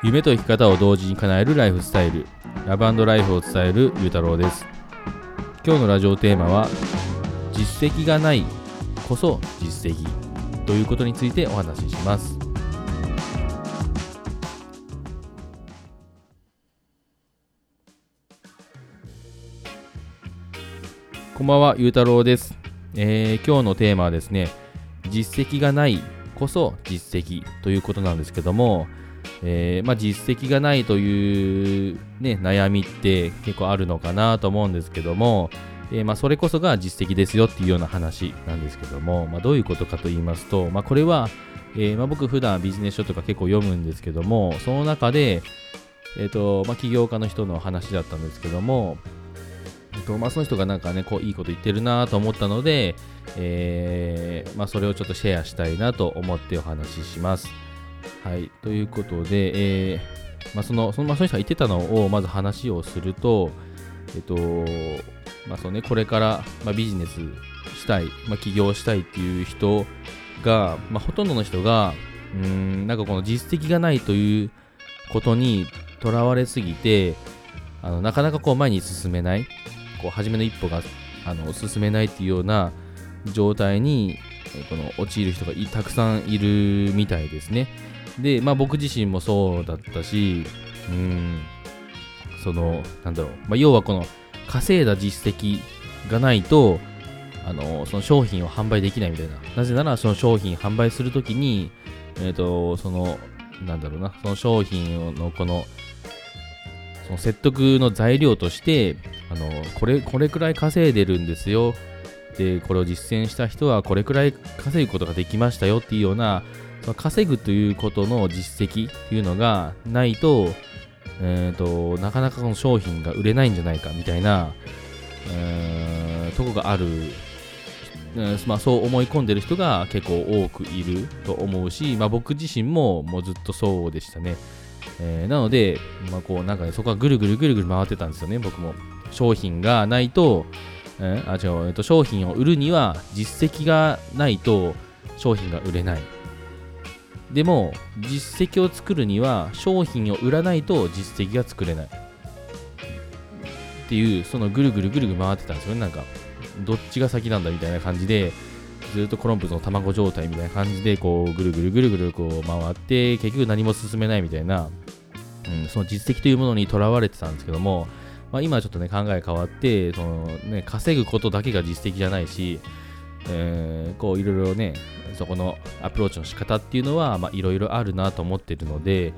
夢と生き方を同時に叶えるライフスタイル。ラブライフを伝えるゆうたろうです。今日のラジオテーマは実績がないこそ実績ということについてお話しします。こんばんは、ゆうたろうです、えー、今日のテーマはですね、実績がないこそ実績ということなんですけども、えー、まあ、実績がないという、ね、悩みって結構あるのかなと思うんですけども、えー、まあ、それこそが実績ですよっていうような話なんですけども、まあ、どういうことかと言いますと、まこれは、えま僕普段ビジネス書とか結構読むんですけどもその中で、えーとま起業家の人の話だったんですけども、えーとまその人がなんかねこういいこと言ってるなと思ったので、えまそれをちょっとシェアしたいなと思ってお話しします。はい、ということで、えー、まあ、そのそのまあ、その人が言ってたのをまず話をすると、えっとまあそうね、これから、まあ、ビジネスしたい、まあ、起業したいっていう人が、まあ、ほとんどの人が、うんなんかこの実績がないということにとらわれすぎてあのなかなかこう前に進めないこう初めの一歩があの進めないっていうような状態にこの陥る人がたくさんいるみたいですね。で、まあ僕自身もそうだったし、うん、その、なんだろう、まあ、要はこの稼いだ実績がないと、あの、その商品を販売できないみたいな。なぜなら、その商品販売するときに、えっ、ー、と、その、なんだろうな、その商品のこの、その説得の材料として、あの、これ、これくらい稼いでるんですよ。で、これを実践した人はこれくらい稼ぐことができましたよっていうような、その稼ぐということの実績っていうのがないと、えーと、なかなかこの商品が売れないんじゃないかみたいな、えー、とこがある、えー、まあ、そう思い込んでる人が結構多くいると思うし、まあ、僕自身ももうずっとそうでしたね。えー、なので、まあ、こうなんかね、そこはぐるぐるぐるぐる回ってたんですよね、僕も。商品がないと、え、あ違う、えーと、商品を売るには実績がないと商品が売れない。でも実績を作るには商品を売らないと実績が作れない。っていうそのぐるぐるぐるぐる回ってたんですよね。なんかどっちが先なんだみたいな感じでずっとコロンブスの卵状態みたいな感じでこうぐるぐるぐるぐるこう回って結局何も進めないみたいな、うん、その実績というものにとらわれてたんですけども、まあ、今ちょっとね考え変わってその、ね、稼ぐことだけが実績じゃないしえー、こういろいろねそこのアプローチの仕方っていうのはいろいろあるなと思ってるので、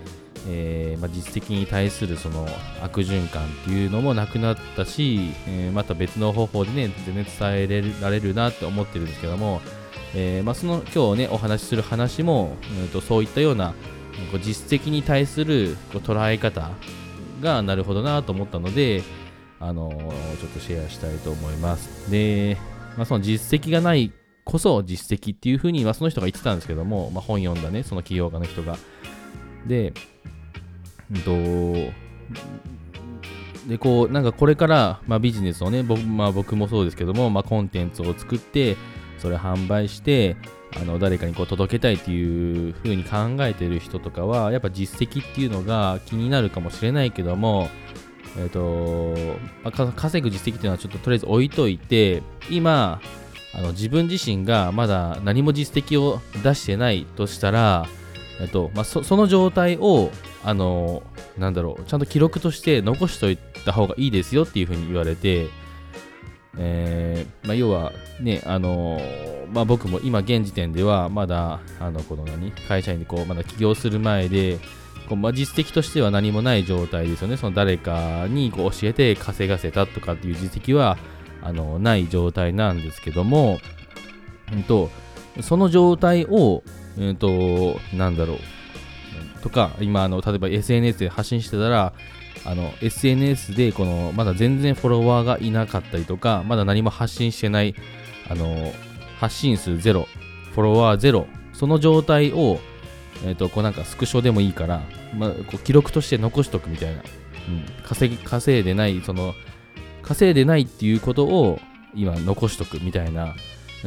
えー、まあ、実績に対するその悪循環っていうのもなくなったし、えー、また別の方法でね全然伝えられるなって思ってるんですけども、えまあ、その今日ねお話しする話も、えーと、そういったような実績に対する捉え方がなるほどなと思ったので、あのちょっとシェアしたいと思います。でまあ、その実績がないこそ実績っていうふうに、まあ、その人が言ってたんですけども、まあ、本読んだね、その起業家の人が。で、うんと、で、こう、なんかこれから、まあ、ビジネスをね、僕,、まあ、僕もそうですけども、まあ、コンテンツを作って、それ販売して、あの誰かにこう届けたいっていう風に考えてる人とかは、やっぱ実績っていうのが気になるかもしれないけども、え、ー、と、まあ、稼ぐ実績っていうのはちょっととりあえず置いといて、今、あの自分自身がまだ何も実績を出してないとしたら、えっ、とまあ、そその状態を、あの、なんだろう、ちゃんと記録として残しておいた方がいいですよっていうふうに言われて、えー、まあ、要はね、あのまあ、僕も今現時点ではまだあのこの何会社員でこうまだ起業する前でこう、まあ、実績としては何もない状態ですよね。その誰かにこう教えて稼がせたとかっていう実績はあのない状態なんですけども、うんと、その状態を、うんと、なんだろう、とか、今、あの例えば SNS で発信してたら、あの SNS でこのまだ全然フォロワーがいなかったりとか、まだ何も発信してない、あの発信数ゼロ、フォロワーゼロ、その状態をえっ、ー、と、こうなんかスクショでもいいから、まあ、こう記録として残しとくみたいな。うん、稼ぎ、稼いでない、その、稼いでないっていうことを今残しとくみたいな、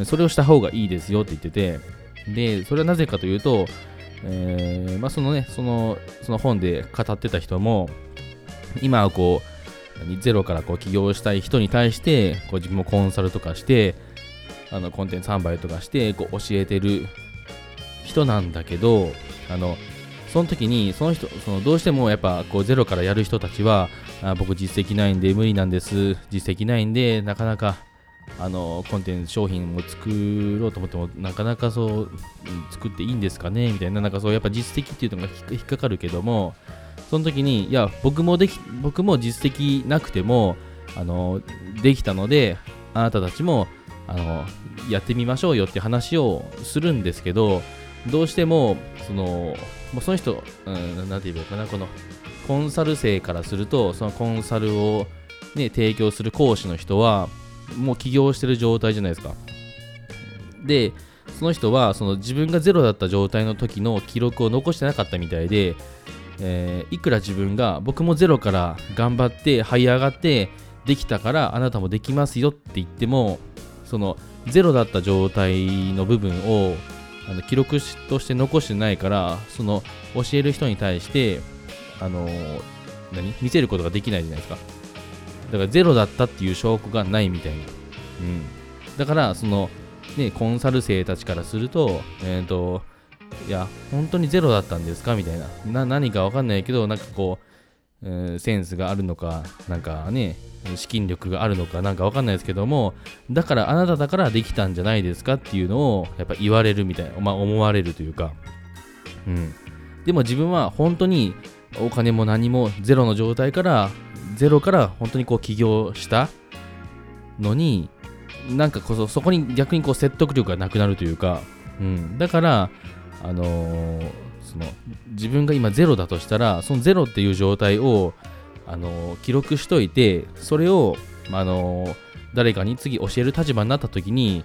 それをした方がいいですよって言ってて、で、それはなぜかというと、えーまあ、そのねそのその本で語ってた人も今はこうゼロからこう起業したい人に対してこう自分もコンサルとかしてあのコンテンツ販売とかしてこう教えてる人なんだけどあのその時にその人そのどうしてもやっぱこうゼロからやる人たちはあ僕実績ないんで無理なんです。実績ないんでなかなかあのコンテンツ商品を作ろうと思ってもなかなかそう作っていいんですかね？みたいななんかそうやっぱ実績っていうのが引っかかるけどもその時にいや僕もでき僕も実績なくてもあのできたのであなたたちもあのやってみましょうよって話をするんですけどどうしてもそのもうその人、うん、なんて言えばいいかなこのコンサル生からするとそのコンサルを、ね、提供する講師の人はもう起業してる状態じゃないですか。でその人はその自分がゼロだった状態の時の記録を残してなかったみたいで、えー、いくら自分が僕もゼロから頑張って這い上がってできたからあなたもできますよって言ってもそのゼロだった状態の部分をあの記録として残してないからその教える人に対してあの何？見せることができないじゃないですか。だからゼロだったっていう証拠がないみたいな、うん、だからそのねコンサル生たちからするとえっ、ー、といや本当にゼロだったんですか？みたいな。な何かわかんないけどなんかこう、えー、センスがあるのかなんかね資金力があるのかなんかわかんないですけどもだからあなただからできたんじゃないですかっていうのをやっぱ言われるみたいな、まあ、思われるというか、うん、でも自分は本当にお金も何もゼロの状態からゼロから本当にこう起業したのになんかこそそこに逆にこう説得力がなくなるというか、うん、だからあのー、その自分が今ゼロだとしたらそのゼロっていう状態をあの記録しといてそれを、あの誰かに次教える立場になった時に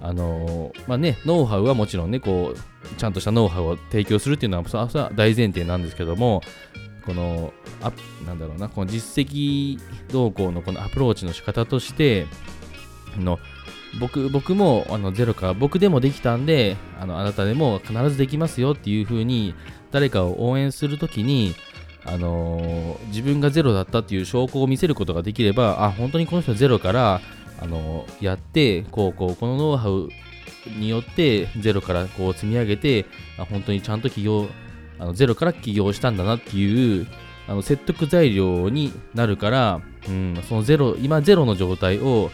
あのまあね、ノウハウはもちろんねこうちゃんとしたノウハウを提供するっていうのはは大前提なんですけどもこのあなんだろうなこの実績動向のこのアプローチの仕方としての僕僕もあのゼロか僕でもできたんであのあなたでも必ずできますよっていう風に誰かを応援するときにあの、自分がゼロだったっていう証拠を見せることができればあ本当にこの人ゼロから、あの、やってこうこうこのノウハウによってゼロからこう積み上げて本当にちゃんと起業あのゼロから起業したんだなっていうあの説得材料になるから、うん、そのゼロ今ゼロの状態を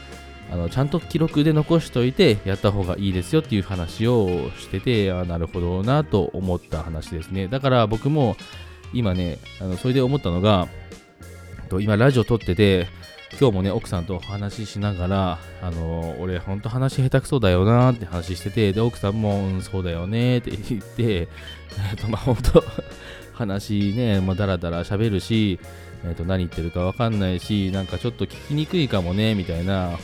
あのちゃんと記録で残しておいてやった方がいいですよっていう話をしててあなるほどなと思った話ですね。だから僕も今ね、あのそれで思ったのが、今ラジオ撮ってて、今日もね、奥さんとお話ししながら、あの俺、ほんと話下手くそだよなって話してて、で、奥さんも、うん、そうだよねって言って、えっと、まあ、ほんと話ね、まあ、だらだら喋るし、えっと、何言ってるかわかんないし、なんかちょっと聞きにくいかもね、みたいな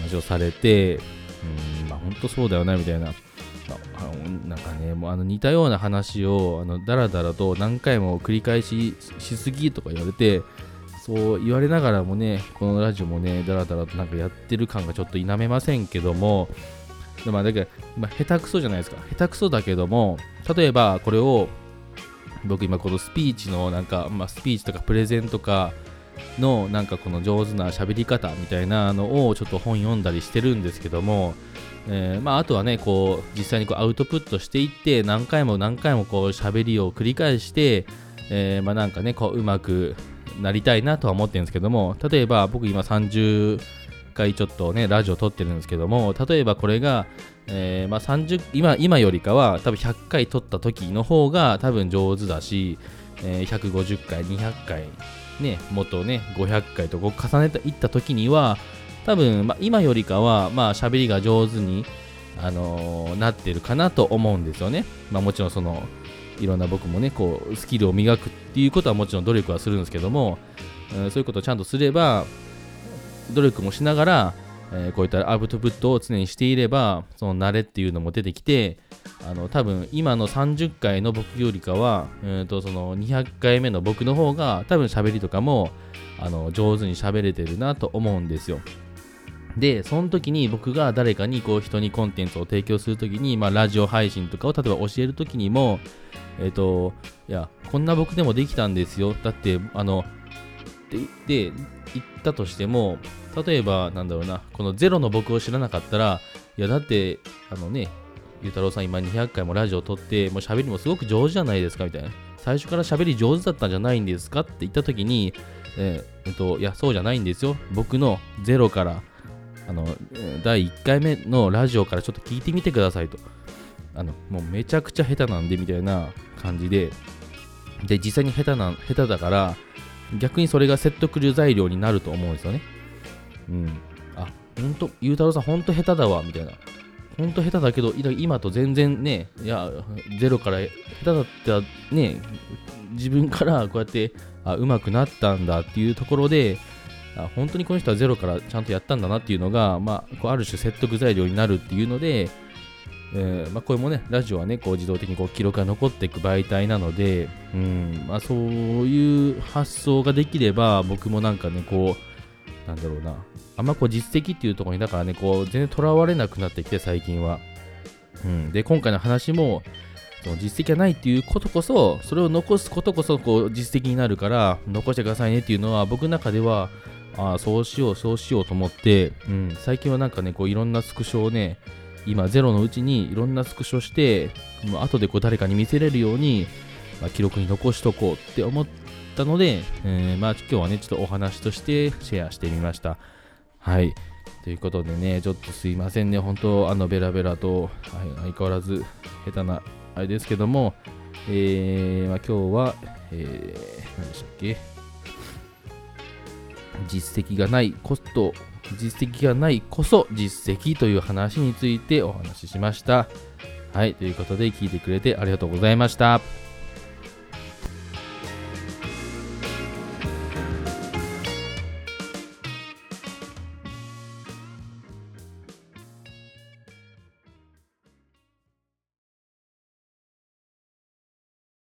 話をされて、うん、まあ、ほんとそうだよな、みたいな。あのなんかね、もうあの似たような話をあのだらだらと何回も繰り返ししすぎとか言われて、そう言われながらもね、このラジオもね、だらだらとなんかやってる感がちょっと否めませんけども、でもだけど、まあ、下手くそじゃないですか。下手くそだけども、例えばこれを、僕今このスピーチのなんか、まあ、スピーチとかプレゼンとかのなんかこの上手な喋り方みたいなのをちょっと本読んだりしてるんですけども、えー、まあ、あとはね、こう、実際にこうアウトプットしていって、何回も何回もこう喋りを繰り返して、えー、まあ、なんかね、こう、うまくなりたいなとは思ってるんですけども、例えば僕今30回ちょっとね、ラジオ撮ってるんですけども、例えばこれが、えー、まあ、今今よりかは多分100回撮った時の方が多分上手だし、えー、150回、200回、ね、もっとね、500回とこう重ねていった時には、多分、まあ、今よりかは、まあ、喋りが上手に、あのー、なってるかなと思うんですよね。まあ、もちろんその、いろんな僕もね、こう、スキルを磨くっていうことはもちろん努力はするんですけども、うん、そういうことをちゃんとすれば、努力もしながら、えー、こういったアウトプットを常にしていれば、その慣れっていうのも出てきて、あの多分今の30回の僕よりかは、えー、とその200回目の僕の方が多分喋りとかもあの上手に喋れてるなと思うんですよ。で、その時に僕が誰かにこう人にコンテンツを提供するときに、まあ、ラジオ配信とかを例えば教えるときにも、えっ、ー、と、いや、こんな僕でもできたんですよ。だって、あの、で、で言ったとしても、例えば、なんだろうな、このゼロの僕を知らなかったら、いや、だって、あのね、ゆうたろうさん今200回もラジオを撮って、もう喋りもすごく上手じゃないですか、みたいな。最初から喋り上手だったんじゃないんですかって言った時に、えー、えっと、いや、そうじゃないんですよ。僕のゼロから、あの、第1回目のラジオからちょっと聞いてみてくださいと。あの、もうめちゃくちゃ下手なんで、みたいな感じで、で、実際に下手な、下手だから、逆にそれが説得力材料になると思うんですよね。うん。あ、ほんと、ゆうたろうさん、ほんと下手だわ、みたいな。ほんと下手だけど、今と全然ね、いや、ゼロから下手だったらね、自分からこうやって、あ、上手くなったんだっていうところで、あ本当にこの人はゼロからちゃんとやったんだなっていうのが、まあ、こうある種説得材料になるっていうので、えー、まあ、これもね、ラジオはね、こう自動的にこう記録が残っていく媒体なので、うんまあ、そういう発想ができれば、僕もなんかね、こう、なんだろうな、あんまこう実績っていうところに、だからね、こう、全然とらわれなくなってきて、最近は。うん、で、今回の話も、その実績がないっていうことこそ、それを残すことこそこう実績になるから、残してくださいねっていうのは、僕の中では、ああ、そうしよう、そうしようと思って、うん、最近はなんかね、こういろんなスクショをね、今ゼロのうちにいろんなスクショして、もう後でこう誰かに見せれるように、まあ、記録に残しとこうって思ったので、えー、まあ今日はね、ちょっとお話としてシェアしてみました。はい。ということでね、ちょっとすいませんね、本当、あのベラベラと、はい、相変わらず下手なあれですけども、えー、まあ、今日は、えー、何でしたっけ？実績がないコスト実績がないこそ実績という話についてお話ししました。はい、ということで聞いてくれてありがとうございました。